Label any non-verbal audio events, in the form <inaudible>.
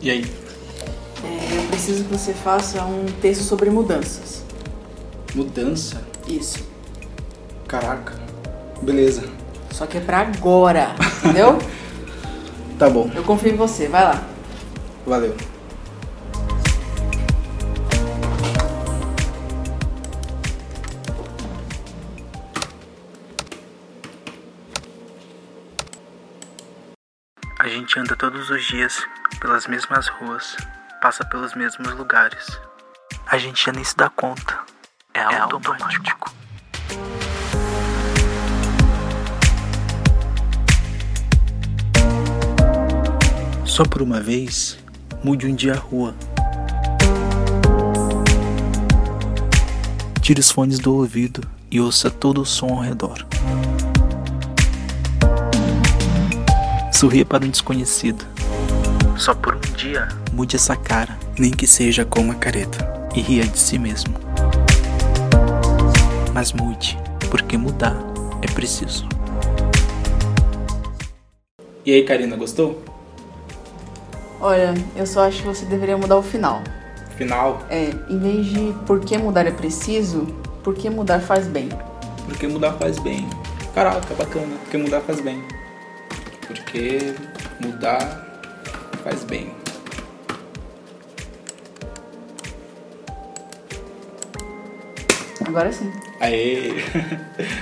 E aí? é, eu preciso que você faça um texto sobre mudanças. Mudança? Isso. Caraca. Beleza. Só que é pra agora, entendeu? <laughs> Tá bom. Eu confio em você, vai lá. Valeu. A gente anda todos os dias pelas mesmas ruas, passa pelos mesmos lugares. A gente já nem se dá conta. É automático. Só por uma vez, mude um dia a rua. Tire os fones do ouvido e ouça todo o som ao redor. Sorria para um desconhecido. Só por um dia, mude essa cara, nem que seja com uma careta, e ria de si mesmo. Mas mude, porque mudar é preciso. E aí, Karina, gostou? Olha, eu só acho que você deveria mudar o final. Final? É, em vez de por que mudar é preciso, por que mudar faz bem. Porque mudar faz bem. Caraca, bacana. Porque mudar faz bem. Porque mudar faz bem. Agora sim. Aê! <laughs>